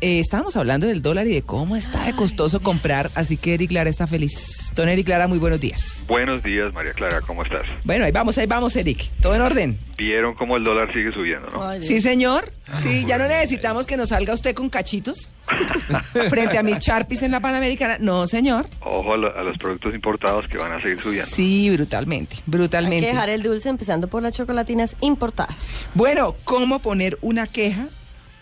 Eh, estábamos hablando del dólar y de cómo está de costoso comprar, así que Eric Lara está feliz. Don Eric Lara, muy buenos días. Buenos días, María Clara, ¿cómo estás? Bueno, ahí vamos, ahí vamos, Eric. ¿Todo en orden? Vieron cómo el dólar sigue subiendo, ¿no? Sí, señor. Sí, ya no necesitamos que nos salga usted con cachitos frente a mis charpis en la Panamericana. No, señor. Ojo a, lo- a los productos importados que van a seguir subiendo. Sí, brutalmente, Hay brutalmente. que dejar el dulce empezando por las chocolatinas importadas. Bueno, ¿cómo poner una queja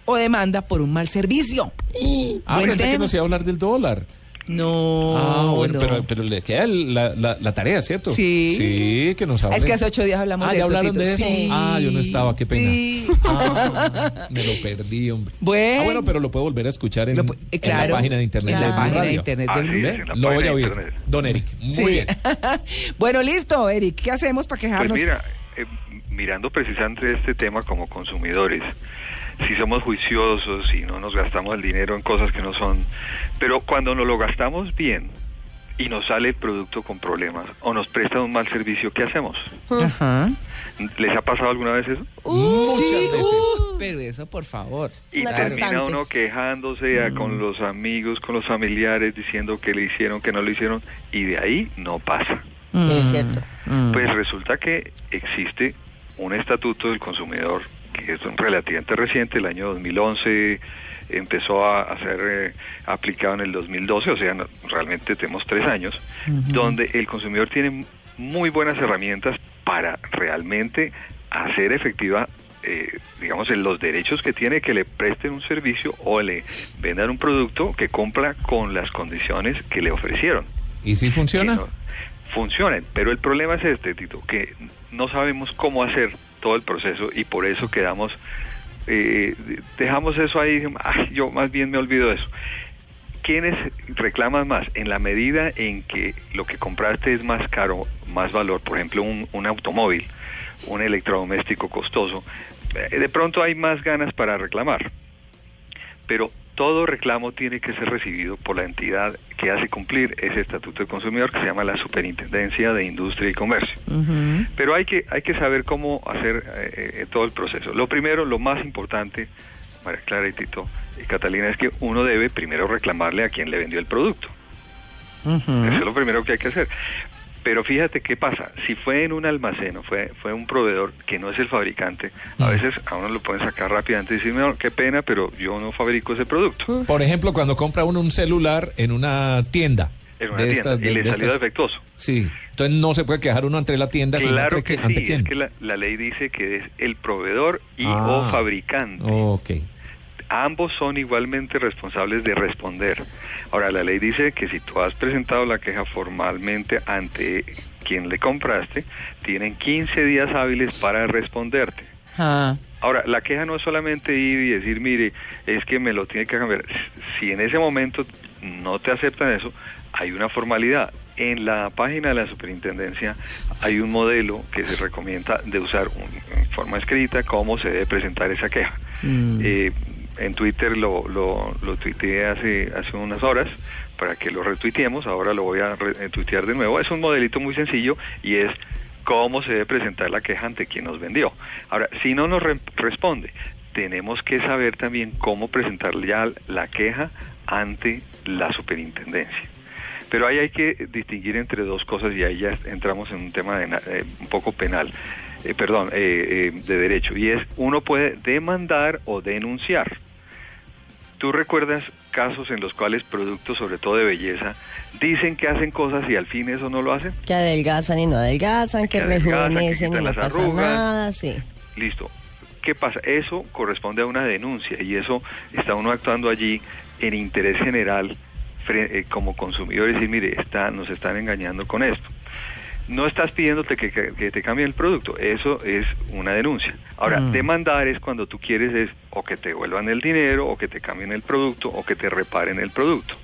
o demanda por un mal servicio? Ah, Buen pensé que tema. nos iba a hablar del dólar. No. ah, bueno, no. pero, pero le queda el- la, la- la tarea, ¿cierto? Sí. Sí, que nos hable. Es que hace ocho días hablamos ah, de ¿ya eso. hablaron Tito. de eso? Sí. Ah, yo no estaba, qué pena. Sí. Ah, me lo perdí, hombre. Bueno. Ah, bueno, pero lo puedo volver a escuchar en, Lo pu- eh, en claro. la página de internet En de la Blue página de Radio. internet Ah, Blue. en la Lo voy página a de oír. internet. Don Eric, muy Sí. bien. bueno, listo, Eric. ¿Qué hacemos para Pues quejarnos? mira, eh, mirando precisamente este tema como consumidores, si somos juiciosos, si no nos gastamos el dinero en cosas que no son, pero cuando nos lo gastamos bien y nos sale el producto con problemas o nos presta un mal servicio, ¿qué hacemos? Ajá. ¿Les ha pasado alguna vez eso? Muchas Sí, veces. uh, pero eso, por favor. Y termina uno quejándose a- con los amigos, con los familiares, diciendo que le hicieron, que no lo hicieron, y de ahí no pasa. Sí, es cierto. Mm. Pues resulta que existe un estatuto del consumidor que es relativamente reciente, el año 2011 empezó a, a ser eh, aplicado en el 2012, o sea, no- realmente tenemos tres años, donde el consumidor tiene muy buenas herramientas para realmente hacer efectiva, eh, digamos, en los derechos que tiene que le presten un servicio o le vendan un producto que compra con las condiciones que le ofrecieron ¿Y si funciona? que no funcionen. Pero el problema es este, Tito, que no sabemos cómo hacer todo el proceso y por eso quedamos, eh, dejamos eso ahí, "Ay, yo más bien me olvido de eso. ¿Quiénes reclaman más? En la medida en que lo que compraste es más caro, más valor, por ejemplo, un, un automóvil, un electrodoméstico costoso, eh, de pronto hay más ganas para reclamar pero todo reclamo tiene que ser recibido por la entidad que hace cumplir ese estatuto de consumidor que se llama la Superintendencia de Industria y Comercio. Pero hay que hay que saber cómo hacer eh, eh, todo el proceso. Lo primero, lo más importante, María Clara y Tito y Catalina, es que uno debe primero reclamarle a quien le vendió el producto. Eso es lo primero que hay que hacer. Pero fíjate qué pasa, si fue en un almacén o fue, fue un proveedor que no es el fabricante, a veces a uno lo pueden sacar rápidamente y decir, "No, qué pena, pero yo no fabrico ese producto. Por ejemplo, cuando compra uno un celular en una tienda. En una de tienda estas- y le de salió estas- defectuoso. Sí, entonces no se puede quejar uno ante la tienda, sino Claro ante, que ante sí, quién. es que la, la ley dice que es el proveedor y Ah. o fabricante. Ok. Ambos son igualmente responsables de responder. Ahora, la ley dice que si tú has presentado la queja formalmente ante quien le compraste, tienen 15 días hábiles para responderte. Ah. Ahora, la queja no es solamente ir y decir, mire, es que me lo tiene que cambiar. Si en ese momento no te aceptan eso, hay una formalidad. En la página de la superintendencia hay un modelo que se recomienda de usar en forma escrita cómo se debe presentar esa queja. Mm. Eh, en Twitter lo, lo, lo tuiteé hace, hace unas horas para que lo retuiteemos, ahora lo voy a retuitear de nuevo. Es un modelito muy sencillo y es cómo se debe presentar la queja ante quien nos vendió. Ahora, si no nos re- responde, tenemos que saber también cómo presentar ya la queja ante la superintendencia. Pero ahí hay que distinguir entre dos cosas y ahí ya entramos en un tema de eh, un poco penal, eh, perdón, eh, eh, de derecho. Y es, uno puede demandar o denunciar. ¿Tú recuerdas casos en los cuales productos, sobre todo de belleza, dicen que hacen cosas y al fin eso no lo hacen? Que adelgazan y no adelgazan, que, Que adelgazan, que rejuvenecen y no pasa arrugas. nada, sí. Listo. ¿Qué pasa? Eso corresponde a una denuncia y eso está uno actuando allí en interés general eh, como consumidor y decir, mire, está, nos están engañando con esto. No estás pidiéndote que, que- que te cambien el producto, eso es una denuncia. Ahora, Mm. demandar es cuando tú quieres es o que te devuelvan el dinero, o que te cambien el producto, o que te reparen el producto.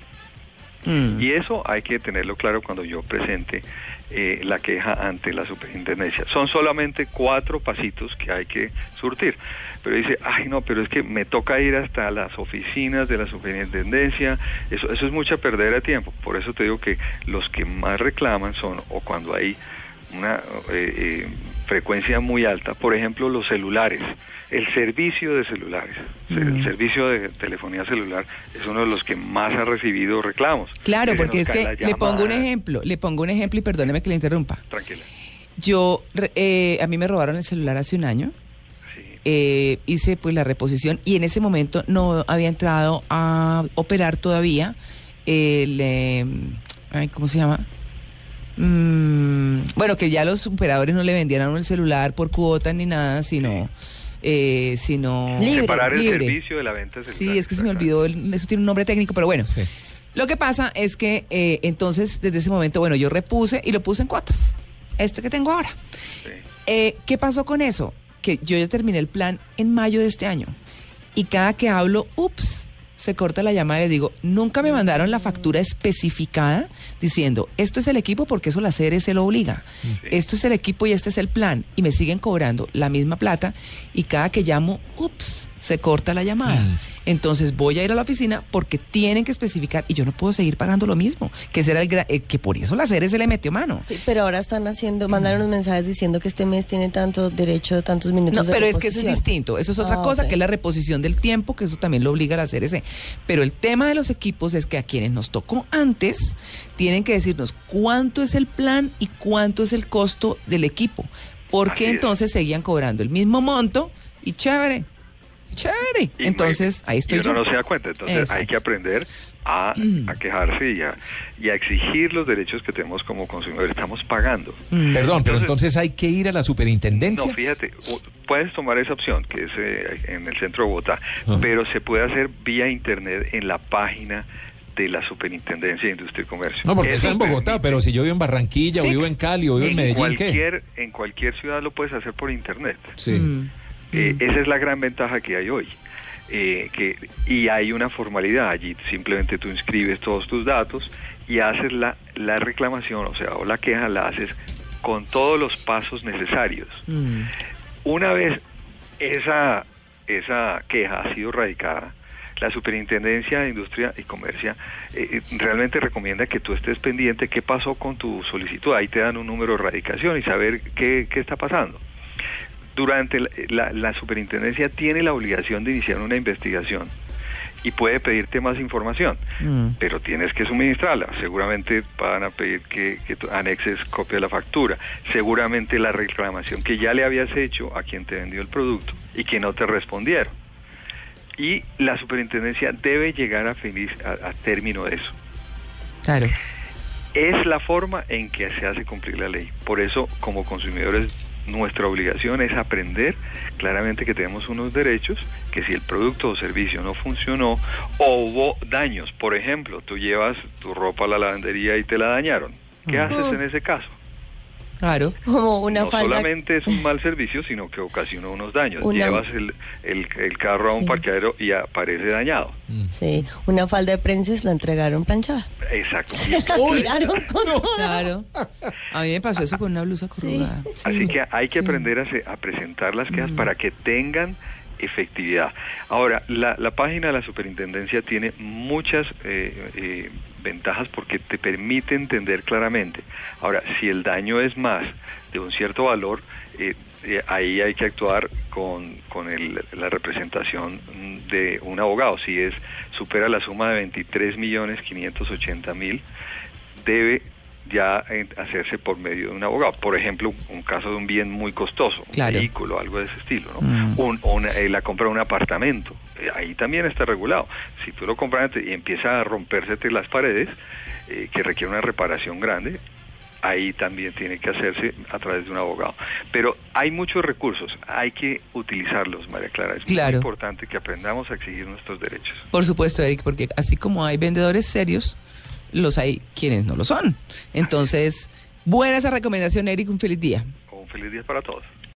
Mm. Y eso hay que tenerlo claro cuando yo presente eh, la queja ante la superintendencia. Son solamente cuatro pasitos que hay que surtir. Pero dice, ay no, pero es que me toca ir hasta las oficinas de la superintendencia. Eso, eso es mucha pérdida de tiempo. Por eso te digo que los que más reclaman son o cuando hay una eh, eh, frecuencia muy alta, por ejemplo, los celulares, el servicio de celulares, el servicio de telefonía celular es uno de los que más ha recibido reclamos. Claro, se porque es que le pongo un ejemplo, le pongo un ejemplo y perdóneme que le interrumpa. Tranquila. Yo, eh, a mí me robaron el celular hace un año. Sí. eh, hice pues la reposición y en ese momento no había entrado a operar todavía el eh, ay, ¿cómo se llama? Mm, bueno, que ya los operadores no le uno el celular por cuotas ni nada, sino eh, sino Libre. Separar el libre. servicio de la venta celular. Sí, es que se me olvidó, el- eso tiene un nombre técnico, pero bueno. Sí. Lo que pasa es que eh, entonces, desde ese momento, bueno, yo repuse y lo puse en cuotas. Este que tengo ahora. Sí. Eh, ¿Qué pasó con eso? Que yo ya terminé el plan en mayo de este año. Y cada que hablo, ups, se corta la llamada y digo, nunca me mandaron la factura especificada diciendo, esto es el equipo porque eso la CRS lo obliga. Esto es el equipo y este es el plan. Y me siguen cobrando la misma plata y cada que llamo, ups, se corta la llamada. Mm. Entonces voy a ir a la oficina porque tienen que especificar y yo no puedo seguir pagando lo mismo. Que, ese era el gra- eh, que por eso la CRS le metió mano. Sí, pero ahora están haciendo, mandaron unos mensajes diciendo que este mes tiene tanto derecho de tantos minutos No, de pero es que eso es distinto. Eso es otra Ah, cosa, ok. que es la reposición del tiempo, que eso también lo obliga a la CRC. Pero el tema de los equipos es que a quienes nos tocó antes tienen que decirnos cuánto es el plan y cuánto es el costo del equipo. Porque entonces seguían cobrando el mismo monto y chévere, chévere. Y Entonces, ahí estoy y uno yo. no se da cuenta. Entonces hay que aprender a, Mm. a quejarse y a, y a exigir los derechos que tenemos como consumidores. Estamos pagando. Mm. Perdón, pero Entonces- hay que ir a la superintendencia. No, fíjate, puedes tomar esa opción, que es eh, en el centro de Bogotá, Ajá. pero se puede hacer vía internet en la página de la Superintendencia de Industria y Comercio. No, porque está en Bogotá, pero si yo vivo en Barranquilla, o vivo en Cali, o vivo en, en Medellín, ¿qué? cualquier, en cualquier ciudad lo puedes hacer por internet. Sí. Mm. Eh, esa es la gran ventaja que hay hoy. Eh, que, y hay una formalidad allí, simplemente tú inscribes todos tus datos y haces la, la reclamación, o sea, o la queja la haces con todos los pasos necesarios. Mm. Una vez esa, esa queja ha sido radicada, la Superintendencia de Industria y Comercio eh, eh, realmente recomienda que tú estés pendiente qué pasó con tu solicitud. Ahí te dan un número de radicación y saber qué, qué está pasando. Durante la, la- la superintendencia tiene la obligación de iniciar una investigación y puede pedirte más información, Mm. pero tienes que suministrarla. Seguramente van a pedir que, que anexes copia de la factura. Seguramente la reclamación que ya le habías hecho a quien te vendió el producto y que no te respondieron. Y la superintendencia debe llegar a, feliz, a, a término de eso. Claro. Es la forma en que se hace cumplir la ley. Por eso, como consumidores, nuestra obligación es aprender claramente que tenemos unos derechos, que si el producto o servicio no funcionó o hubo daños, por ejemplo, tú llevas tu ropa a la lavandería y te la dañaron, ¿qué haces en ese caso? Claro. Como una no falda. solamente es un mal servicio, sino que ocasiona unos daños. Una- Llevas el, el, el carro a un Sí. parqueadero y aparece dañado. Sí, una falda de prenses la entregaron planchada. Exacto. La tiraron con toda. Claro. A mí me pasó eso con una blusa corrugada. Así que hay que sí. aprender a, se- a presentar las quejas para que tengan efectividad. Ahora, la, la página de la superintendencia tiene muchas eh, eh, ventajas porque te permite entender claramente. Ahora, si el daño es más de un cierto valor, eh, eh, ahí hay que actuar con, con el- la representación de un abogado. Si es supera la suma de 23 millones 580 mil, debe ya eh, hacerse por medio de un abogado. Por ejemplo, un caso de un bien muy costoso, un Claro. vehículo, algo de ese estilo, ¿no? Mm. Un- una- eh, la compra de un apartamento, eh, ahí también está regulado. Si tú lo compras y empieza a rompérsete las paredes, eh, que requiere una reparación grande, ahí también tiene que hacerse a través de un abogado. Pero hay muchos recursos, hay que utilizarlos, María Clara. Es Claro. muy importante que aprendamos a exigir nuestros derechos. Por supuesto, Eric, porque así como hay vendedores serios, los hay quienes no lo son. Entonces, Buena esa recomendación, Eric. Un feliz día. Un feliz día para todos.